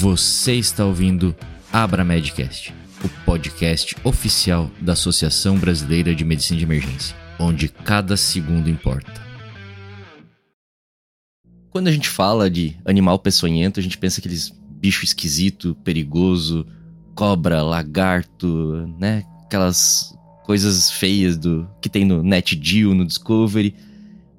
Você está ouvindo Abra Medcast, o podcast oficial da Associação Brasileira de Medicina de Emergência, onde cada segundo importa. Quando a gente fala de animal peçonhento, a gente pensa aqueles bicho esquisito, perigoso, cobra, lagarto, né? Aquelas coisas feias do que tem no NetGeo, no Discovery.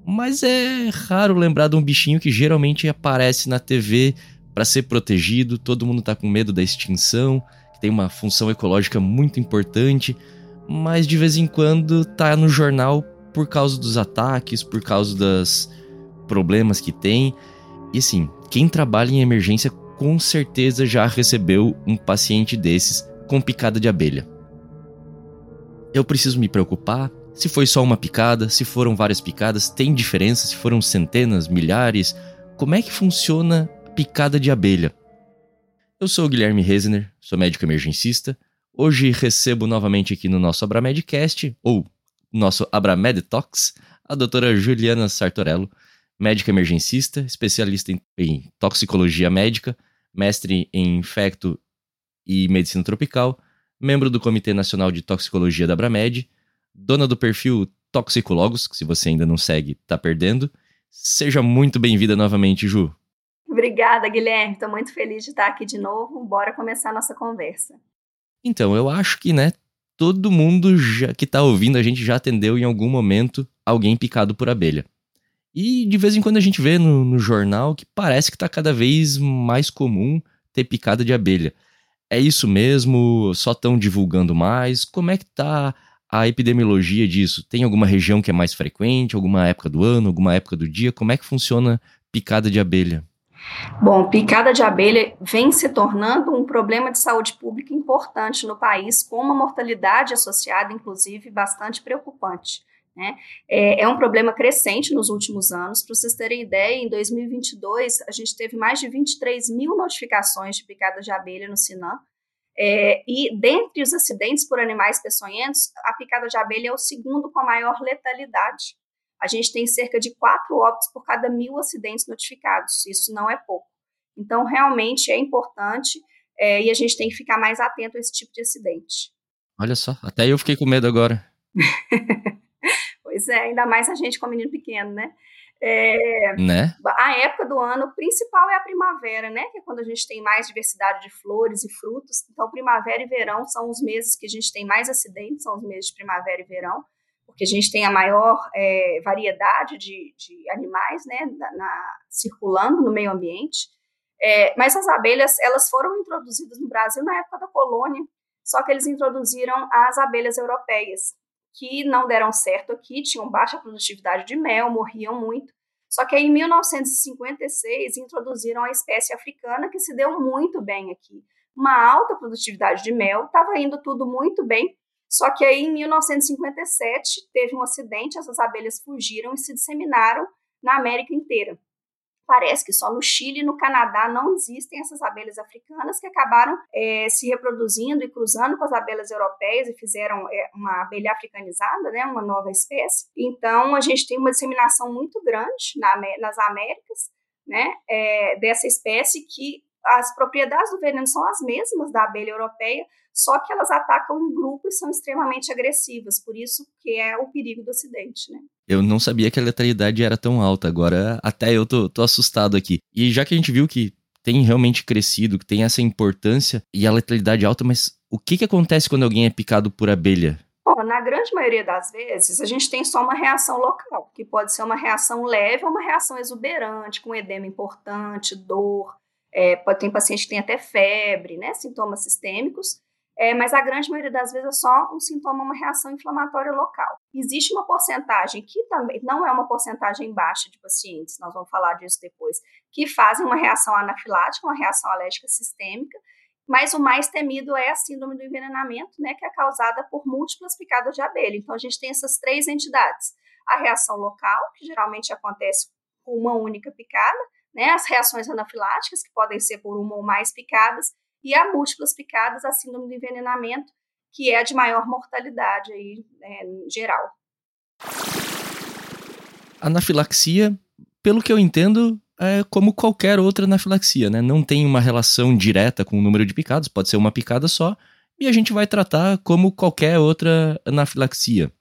Mas é raro lembrar de um bichinho que geralmente aparece na TV para ser protegido, todo mundo está com medo da extinção, que tem uma função ecológica muito importante, mas de vez em quando tá no jornal por causa dos ataques, por causa dos problemas que tem. E assim, quem trabalha em emergência com certeza já recebeu um paciente desses com picada de abelha. Eu preciso me preocupar? Se foi só uma picada, se foram várias picadas, tem diferença se foram centenas, milhares? Como é que funciona picada de abelha. Eu sou o Guilherme Resner, sou médico emergencista. Hoje recebo novamente aqui no nosso Abramedcast, ou nosso Abramed Talks, a doutora Juliana Sartorello, médica emergencista, especialista em, em toxicologia médica, mestre em infecto e medicina tropical, membro do Comitê Nacional de Toxicologia da Abramed, dona do perfil Toxicologos, que se você ainda não segue, tá perdendo. Seja muito bem-vinda novamente, Ju. Obrigada, Guilherme. Estou muito feliz de estar aqui de novo. Bora começar a nossa conversa. Então, eu acho que, né, todo mundo já, que está ouvindo a gente já atendeu em algum momento alguém picado por abelha. E de vez em quando a gente vê no, no jornal que parece que está cada vez mais comum ter picada de abelha. É isso mesmo? Só estão divulgando mais? Como é que tá a epidemiologia disso? Tem alguma região que é mais frequente, alguma época do ano, alguma época do dia? Como é que funciona picada de abelha? Bom, picada de abelha vem se tornando um problema de saúde pública importante no país, com uma mortalidade associada, inclusive, bastante preocupante. Né? É, é, um problema crescente nos últimos anos. Para vocês terem ideia, em 2022, a gente teve mais de 23 mil notificações de picada de abelha no Sinam. É, e dentre os acidentes por animais peçonhentos, a picada de abelha é o segundo com a maior letalidade a gente tem cerca de quatro óbitos por cada mil acidentes notificados. Isso não é pouco. Então, realmente é importante é, e a gente tem que ficar mais atento a esse tipo de acidente. Olha só, até eu fiquei com medo agora. pois é, ainda mais a gente com menino pequeno, né? É, né? A época do ano principal é a primavera, né? Que é quando a gente tem mais diversidade de flores e frutos. Então, primavera e verão são os meses que a gente tem mais acidentes, são os meses de primavera e verão porque a gente tem a maior é, variedade de, de animais né, na, na, circulando no meio ambiente. É, mas as abelhas, elas foram introduzidas no Brasil na época da colônia, só que eles introduziram as abelhas europeias, que não deram certo aqui, tinham baixa produtividade de mel, morriam muito. Só que aí, em 1956 introduziram a espécie africana, que se deu muito bem aqui. Uma alta produtividade de mel, estava indo tudo muito bem, só que aí, em 1957, teve um acidente, essas abelhas fugiram e se disseminaram na América inteira. Parece que só no Chile e no Canadá não existem essas abelhas africanas que acabaram é, se reproduzindo e cruzando com as abelhas europeias e fizeram é, uma abelha africanizada, né, uma nova espécie. Então, a gente tem uma disseminação muito grande na, nas Américas né, é, dessa espécie que as propriedades do veneno são as mesmas da abelha europeia, só que elas atacam em grupo e são extremamente agressivas, por isso que é o perigo do acidente, né? Eu não sabia que a letalidade era tão alta, agora até eu tô, tô assustado aqui. E já que a gente viu que tem realmente crescido, que tem essa importância e a letalidade alta, mas o que, que acontece quando alguém é picado por abelha? Bom, na grande maioria das vezes, a gente tem só uma reação local, que pode ser uma reação leve ou uma reação exuberante, com edema importante, dor, é, tem paciente que tem até febre, né, sintomas sistêmicos, é, mas a grande maioria das vezes é só um sintoma, uma reação inflamatória local. Existe uma porcentagem que também não é uma porcentagem baixa de pacientes, nós vamos falar disso depois, que fazem uma reação anafilática, uma reação alérgica sistêmica, mas o mais temido é a síndrome do envenenamento, né, que é causada por múltiplas picadas de abelha. Então a gente tem essas três entidades: a reação local, que geralmente acontece com uma única picada, né, as reações anafiláticas, que podem ser por uma ou mais picadas, e a múltiplas picadas, a síndrome do envenenamento, que é a de maior mortalidade aí, né, geral. Anafilaxia, pelo que eu entendo, é como qualquer outra anafilaxia, né? Não tem uma relação direta com o número de picadas, pode ser uma picada só, e a gente vai tratar como qualquer outra anafilaxia.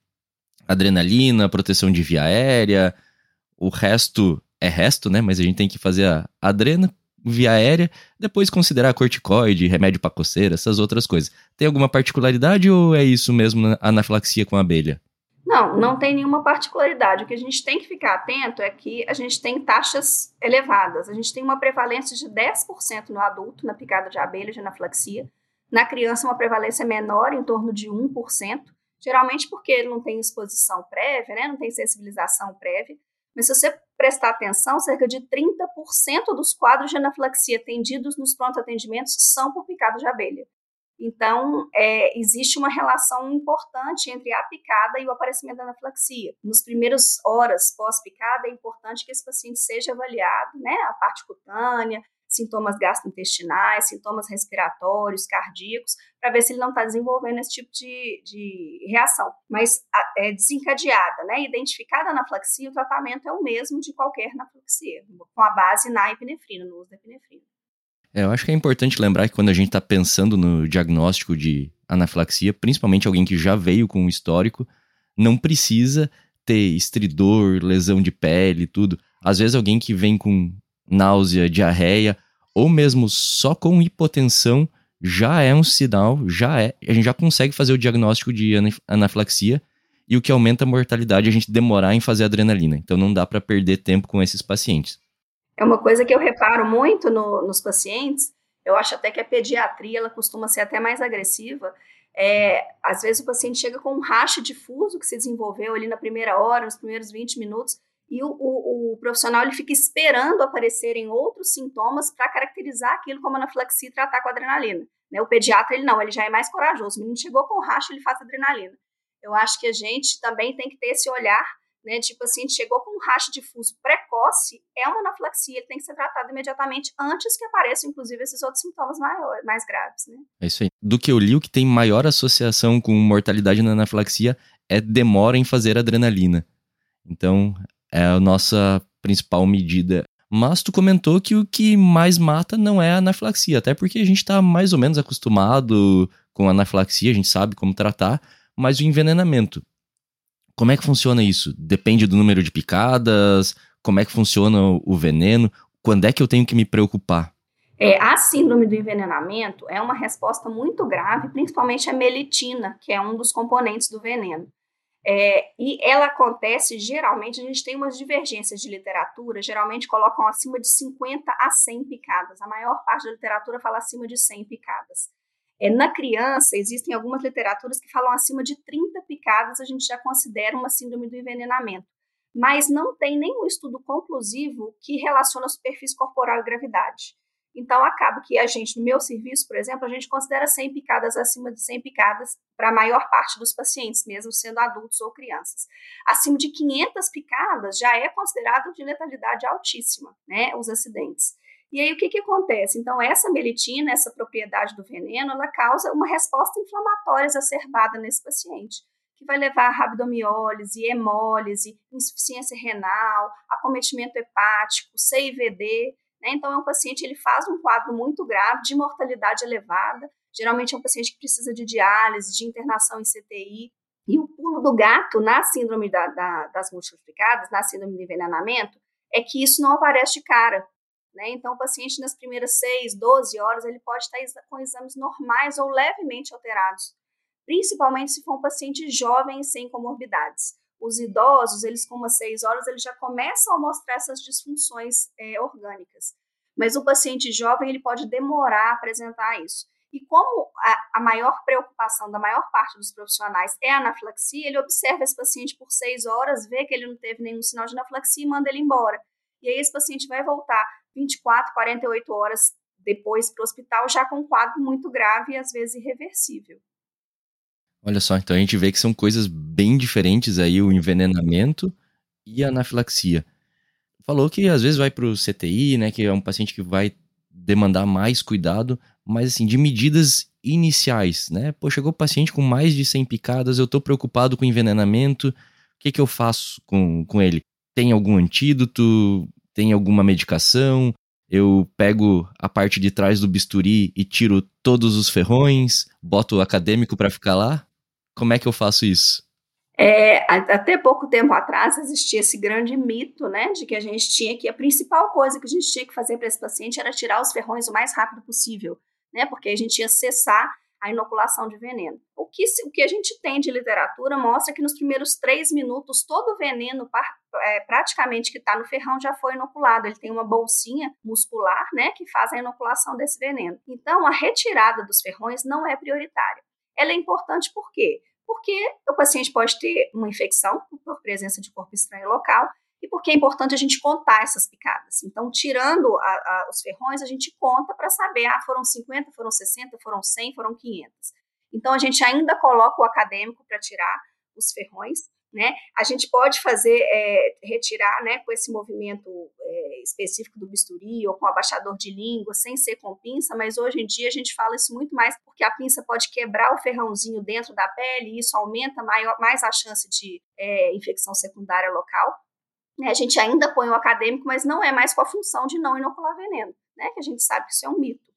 Adrenalina, proteção de via aérea, o resto é resto, né? Mas a gente tem que fazer a adrena, via aérea, depois considerar corticoide, remédio para coceira, essas outras coisas. Tem alguma particularidade ou é isso mesmo anafilaxia com abelha? Não, não tem nenhuma particularidade. O que a gente tem que ficar atento é que a gente tem taxas elevadas. A gente tem uma prevalência de 10% no adulto na picada de abelha de anafilaxia. Na criança, uma prevalência menor, em torno de 1%, geralmente porque ele não tem exposição prévia, né? não tem sensibilização prévia. Mas se você prestar atenção, cerca de 30% dos quadros de anafilaxia atendidos nos pronto atendimentos são por picada de abelha. Então, é, existe uma relação importante entre a picada e o aparecimento da anafilaxia. Nos primeiros horas pós-picada, é importante que esse paciente seja avaliado, né, a parte cutânea, sintomas gastrointestinais, sintomas respiratórios, cardíacos, para ver se ele não está desenvolvendo esse tipo de, de reação. Mas é desencadeada, né? Identificada a anafilaxia, o tratamento é o mesmo de qualquer anafilaxia, com a base na epinefrina, no uso da epinefrina. É, eu acho que é importante lembrar que quando a gente está pensando no diagnóstico de anafilaxia, principalmente alguém que já veio com um histórico, não precisa ter estridor, lesão de pele, tudo. Às vezes alguém que vem com náusea, diarreia, ou mesmo só com hipotensão, já é um sinal, já é, a gente já consegue fazer o diagnóstico de anafilaxia e o que aumenta a mortalidade é a gente demorar em fazer adrenalina. Então não dá para perder tempo com esses pacientes. É uma coisa que eu reparo muito no, nos pacientes. Eu acho até que a pediatria ela costuma ser até mais agressiva. É, às vezes o paciente chega com um racho difuso que se desenvolveu ali na primeira hora, nos primeiros 20 minutos, e o, o, o, profissional ele fica esperando aparecerem outros sintomas para caracterizar aquilo como anafilaxia e tratar com adrenalina. Né? O pediatra, ele não, ele já é mais corajoso. O menino chegou com racho, ele faz adrenalina. Eu acho que a gente também tem que ter esse olhar, né? Tipo assim, chegou com um racho difuso precoce, é uma anafilaxia, ele tem que ser tratado imediatamente antes que apareçam, inclusive, esses outros sintomas maiores, mais graves, né? É isso aí. Do que eu li, o que tem maior associação com mortalidade na anafilaxia é demora em fazer adrenalina. Então, é a nossa principal medida. Mas tu comentou que o que mais mata não é a anafilaxia, até porque a gente está mais ou menos acostumado com a anafilaxia, a gente sabe como tratar, mas o envenenamento. Como é que funciona isso? Depende do número de picadas? Como é que funciona o veneno? Quando é que eu tenho que me preocupar? É, a síndrome do envenenamento é uma resposta muito grave, principalmente a melitina, que é um dos componentes do veneno. É, e ela acontece, geralmente, a gente tem umas divergências de literatura, geralmente colocam acima de 50 a 100 picadas. A maior parte da literatura fala acima de 100 picadas. É, na criança, existem algumas literaturas que falam acima de 30 picadas, a gente já considera uma síndrome do envenenamento. Mas não tem nenhum estudo conclusivo que relaciona a superfície corporal e gravidade. Então, acaba que a gente, no meu serviço, por exemplo, a gente considera 100 picadas acima de 100 picadas para a maior parte dos pacientes, mesmo sendo adultos ou crianças. Acima de 500 picadas já é considerado de letalidade altíssima, né, os acidentes. E aí, o que, que acontece? Então, essa melitina, essa propriedade do veneno, ela causa uma resposta inflamatória exacerbada nesse paciente, que vai levar a rabdomiólise, hemólise, insuficiência renal, acometimento hepático, CIVD, né? Então, é um paciente, ele faz um quadro muito grave de mortalidade elevada, geralmente é um paciente que precisa de diálise, de internação em CTI, e o pulo do gato na síndrome da, da, das multiplicadas, na síndrome de envenenamento, é que isso não aparece de cara. Né? Então, o paciente, nas primeiras 6, 12 horas, ele pode estar com exames normais ou levemente alterados, principalmente se for um paciente jovem e sem comorbidades. Os idosos, eles com umas 6 horas, eles já começam a mostrar essas disfunções é, orgânicas. Mas o paciente jovem, ele pode demorar a apresentar isso. E como a, a, maior preocupação da maior parte dos profissionais é a anafilaxia, ele observa esse paciente por seis horas, vê que ele não teve nenhum sinal de anafilaxia e manda ele embora. E aí esse paciente vai voltar 24, 48 horas depois para o hospital já com um quadro muito grave e às vezes irreversível. Olha só, então a gente vê que são coisas bem diferentes aí, o envenenamento e a anafilaxia. Falou que às vezes vai para o CTI, né, que é um paciente que vai demandar mais cuidado, mas assim, de medidas iniciais, né? Pô, chegou o paciente com mais de 100 picadas, eu tô preocupado com envenenamento, o que que eu faço com, com ele? Tem algum antídoto? Tem alguma medicação? Eu pego a parte de trás do bisturi e tiro todos os ferrões, boto o acadêmico para ficar lá? Como é que eu faço isso? É, até pouco tempo atrás existia esse grande mito, né, de que a gente tinha que a principal coisa que a gente tinha que fazer para esse paciente era tirar os ferrões o mais rápido possível, né, porque a gente ia cessar a inoculação de veneno. O que, o que a gente tem de literatura mostra que nos primeiros três minutos todo o veneno é, praticamente que está no ferrão já foi inoculado. Ele tem uma bolsinha muscular, né, que faz a inoculação desse veneno. Então, a retirada dos ferrões não é prioritária. Ela é importante por quê? Porque o paciente pode ter uma infecção por presença de corpo estranho local e porque é importante a gente contar essas picadas. Então, tirando a, a, os ferrões, a gente conta para saber, ah, foram 50, foram 60, foram 100, foram 500. Então, a gente ainda coloca o acadêmico para tirar os ferrões, né? A gente pode fazer, é, retirar, né, com esse movimento específico do bisturi ou com abaixador de língua, sem ser com pinça, mas hoje em dia a gente fala isso muito mais porque a pinça pode quebrar o ferrãozinho dentro da pele e isso aumenta maior, mais a chance de é, infecção secundária local. A gente ainda põe o acadêmico, mas não é mais com a função de não inocular veneno, né? Que a gente sabe que isso é um mito.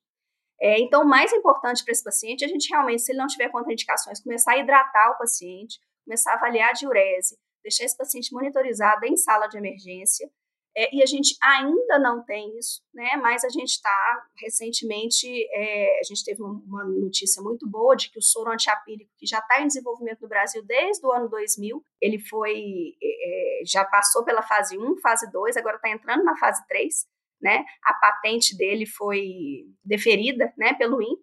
É, então, o mais importante para esse paciente é a gente realmente, se ele não tiver contraindicações, começar a hidratar o paciente, começar a avaliar a diurese, deixar esse paciente monitorizado em sala de emergência, é, e a gente ainda não tem isso, né? Mas a gente está recentemente, é, a gente teve uma notícia muito boa de que o soro antiapílico, que já está em desenvolvimento no Brasil desde o ano 2000, ele foi, é, é, já passou pela fase 1, fase 2, agora está entrando na fase 3, né? A patente dele foi deferida, né, pelo INPE.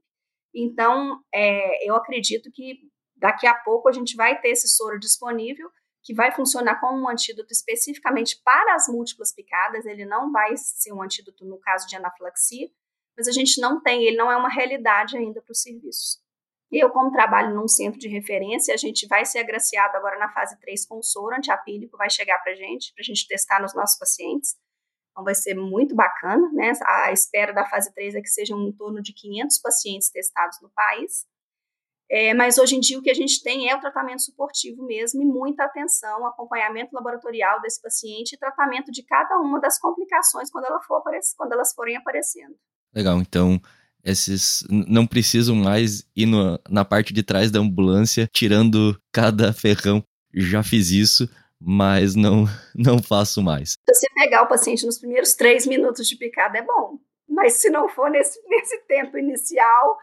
Então, é, eu acredito que daqui a pouco a gente vai ter esse soro disponível que vai funcionar como um antídoto especificamente para as múltiplas picadas, ele não vai ser um antídoto no caso de anafilaxia, mas a gente não tem, ele não é uma realidade ainda para os serviços. Eu, como trabalho num centro de referência, a gente vai ser agraciado agora na fase 3 com soro antiapílico, vai chegar para a gente, para a gente testar nos nossos pacientes. Então vai ser muito bacana, né? A espera da fase 3 é que sejam em torno de 500 pacientes testados no país. É, mas hoje em dia o que a gente tem é o tratamento suportivo mesmo e muita atenção, acompanhamento laboratorial desse paciente e tratamento de cada uma das complicações quando, ela for quando elas forem aparecendo. Legal, então esses não precisam mais ir no, na parte de trás da ambulância tirando cada ferrão. Já fiz isso, mas não, não faço mais. Se você pegar o paciente nos primeiros três minutos de picada é bom, mas se não for nesse, nesse tempo inicial,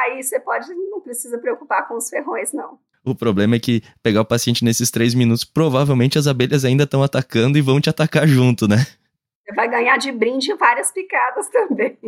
aí você pode, não precisa preocupar com os ferrões, não. O problema é que pegar o paciente nesses três minutos, provavelmente as abelhas ainda estão atacando e vão te atacar junto, né? Você vai ganhar de brinde várias picadas também.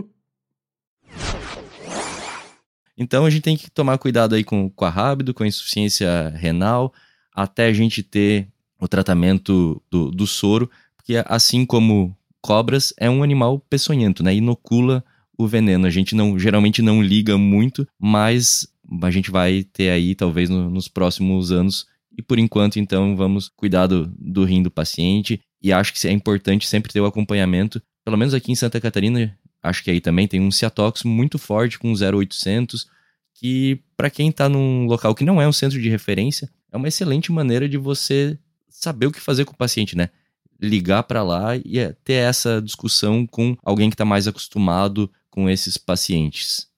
Então a gente tem que tomar cuidado aí com, com a rábido, com a insuficiência renal, até a gente ter o tratamento do, do soro, porque assim como cobras, é um animal peçonhento, né? Inocula o veneno. A gente não geralmente não liga muito, mas a gente vai ter aí talvez no, nos próximos anos. E por enquanto, então, vamos cuidar do, do rim do paciente. E acho que é importante sempre ter o acompanhamento. Pelo menos aqui em Santa Catarina, acho que aí também tem um Ciatox muito forte com 0800, que para quem está num local que não é um centro de referência, é uma excelente maneira de você saber o que fazer com o paciente, né? Ligar para lá e é, ter essa discussão com alguém que está mais acostumado com esses pacientes?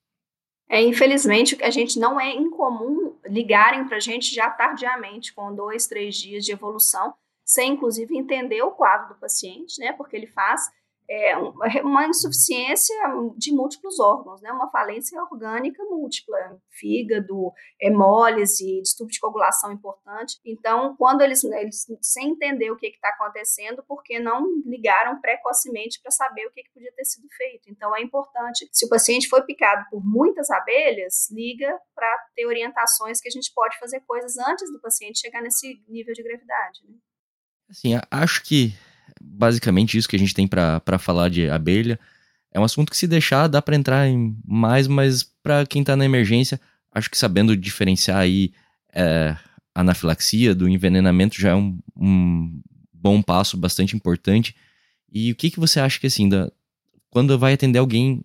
É, infelizmente, a gente não é incomum ligarem para a gente já tardiamente, com dois, três dias de evolução, sem inclusive entender o quadro do paciente, né? Porque ele faz é, uma insuficiência de múltiplos órgãos, né? uma falência orgânica múltipla, fígado, hemólise, distúrbio de coagulação importante. Então, quando eles, eles sem entender o que está acontecendo, porque não ligaram precocemente para saber o que, que podia ter sido feito. Então, é importante, se o paciente foi picado por muitas abelhas, liga para ter orientações que a gente pode fazer coisas antes do paciente chegar nesse nível de gravidade. Né? Assim, acho que basicamente isso que a gente tem para falar de abelha. É um assunto que se deixar dá para entrar em mais, mas para quem tá na emergência, acho que sabendo diferenciar aí é, anafilaxia do envenenamento já é um, um, bom passo bastante importante. E o que que você acha que assim, da, quando vai atender alguém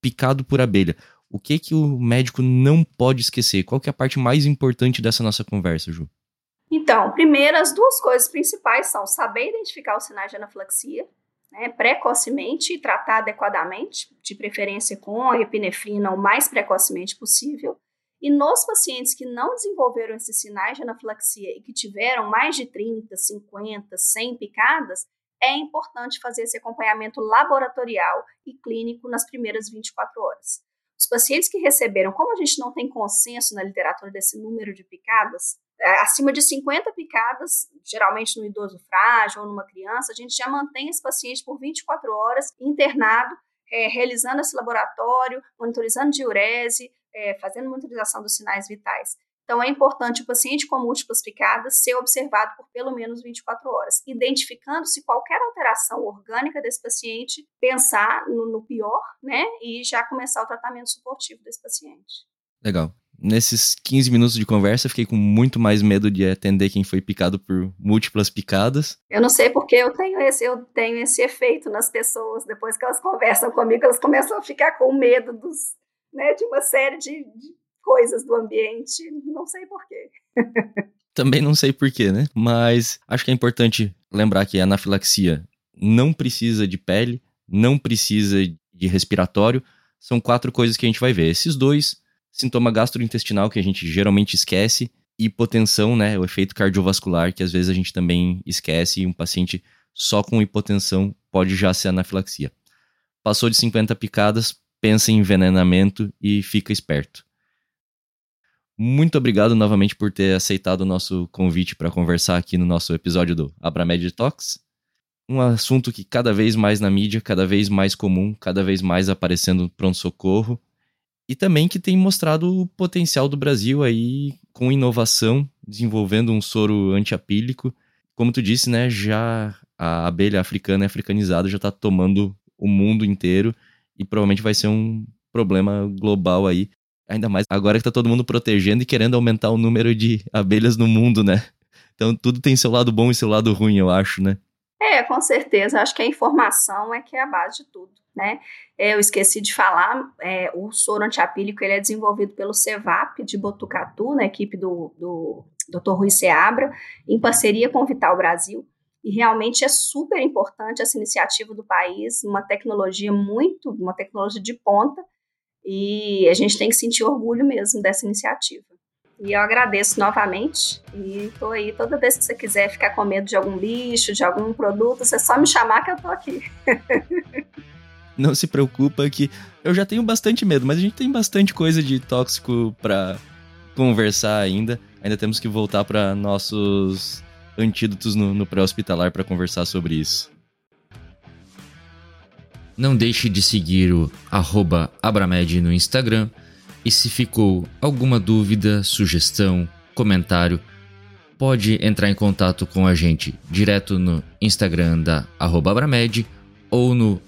picado por abelha, o que que o médico não pode esquecer? Qual que é a parte mais importante dessa nossa conversa, Ju? Então, primeiro, as duas coisas principais são saber identificar os sinais de anafilaxia, né, precocemente e tratar adequadamente, de preferência com a epinefrina o mais precocemente possível. E nos pacientes que não desenvolveram esses sinais de anafilaxia e que tiveram mais de 30, 50, 100 picadas, é importante fazer esse acompanhamento laboratorial e clínico nas primeiras 24 horas. Os pacientes que receberam, como a gente não tem consenso na literatura desse número de picadas, acima de 50 picadas, geralmente no idoso frágil ou numa criança, a gente já mantém esse paciente por 24 horas internado, é, realizando esse laboratório, monitorizando diurese, é, fazendo monitorização dos sinais vitais. Então, é importante o paciente com múltiplas picadas ser observado por pelo menos 24 horas, identificando se qualquer alteração orgânica desse paciente, pensar no, no pior, né, e já começar o tratamento suportivo desse paciente. Legal. Nesses 15 minutos de conversa, fiquei com muito mais medo de atender quem foi picado por múltiplas picadas. Eu não sei porque eu tenho esse, eu tenho esse efeito nas pessoas. Depois que elas conversam comigo, elas começam a ficar com medo dos, né, de uma série de, de coisas do ambiente. Não sei porquê. Também não sei porquê, né? Mas acho que é importante lembrar que a anafilaxia não precisa de pele, não precisa de respiratório. São quatro coisas que a gente vai ver. Esses dois, sintoma gastrointestinal que a gente geralmente esquece, hipotensão, né? O efeito cardiovascular que às vezes a gente também esquece e um paciente só com hipotensão pode já ser anafilaxia. Passou de 50 picadas, pensa em envenenamento e fica esperto. Muito obrigado novamente por ter aceitado o nosso convite para conversar aqui no nosso episódio do Abramed Talks. Um assunto que cada vez mais na mídia, cada vez mais comum, cada vez mais aparecendo no pronto-socorro. E também que tem mostrado o potencial do Brasil aí com inovação, desenvolvendo um soro antiapílico. Como tu disse, né, já a abelha africana e africanizada já está tomando o mundo inteiro e provavelmente vai ser um problema global aí Ainda mais agora que tá todo mundo protegendo e querendo aumentar o número de abelhas no mundo, né? Então tudo tem seu lado bom e seu lado ruim, eu acho, né? É, com certeza. Acho que a informação é que é a base de tudo, né? É, eu esqueci de falar, é, o soro antiapílico ele é desenvolvido pelo CEVAP de Botucatu, na equipe do, do Dr. Rui Seabra, em parceria com o Vital Brasil. E realmente é super importante essa iniciativa do país, uma tecnologia muito, uma tecnologia de ponta, e a gente tem que sentir orgulho mesmo dessa iniciativa. E eu agradeço novamente. E estou aí toda vez que você quiser ficar com medo de algum bicho, de algum produto, você só me chamar que eu estou aqui. Não se preocupa que eu já tenho bastante medo, mas a gente tem bastante coisa de tóxico para conversar ainda. Ainda temos que voltar para nossos antídotos no, no pré-hospitalar para conversar sobre isso. Não deixe de seguir o Abramed no Instagram. E se ficou alguma dúvida, sugestão, comentário, pode entrar em contato com a gente direto no Instagram da Abramed ou no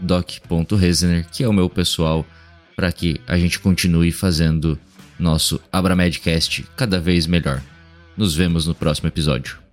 doc.rezener, que é o meu pessoal, para que a gente continue fazendo nosso Abramedcast cada vez melhor. Nos vemos no próximo episódio.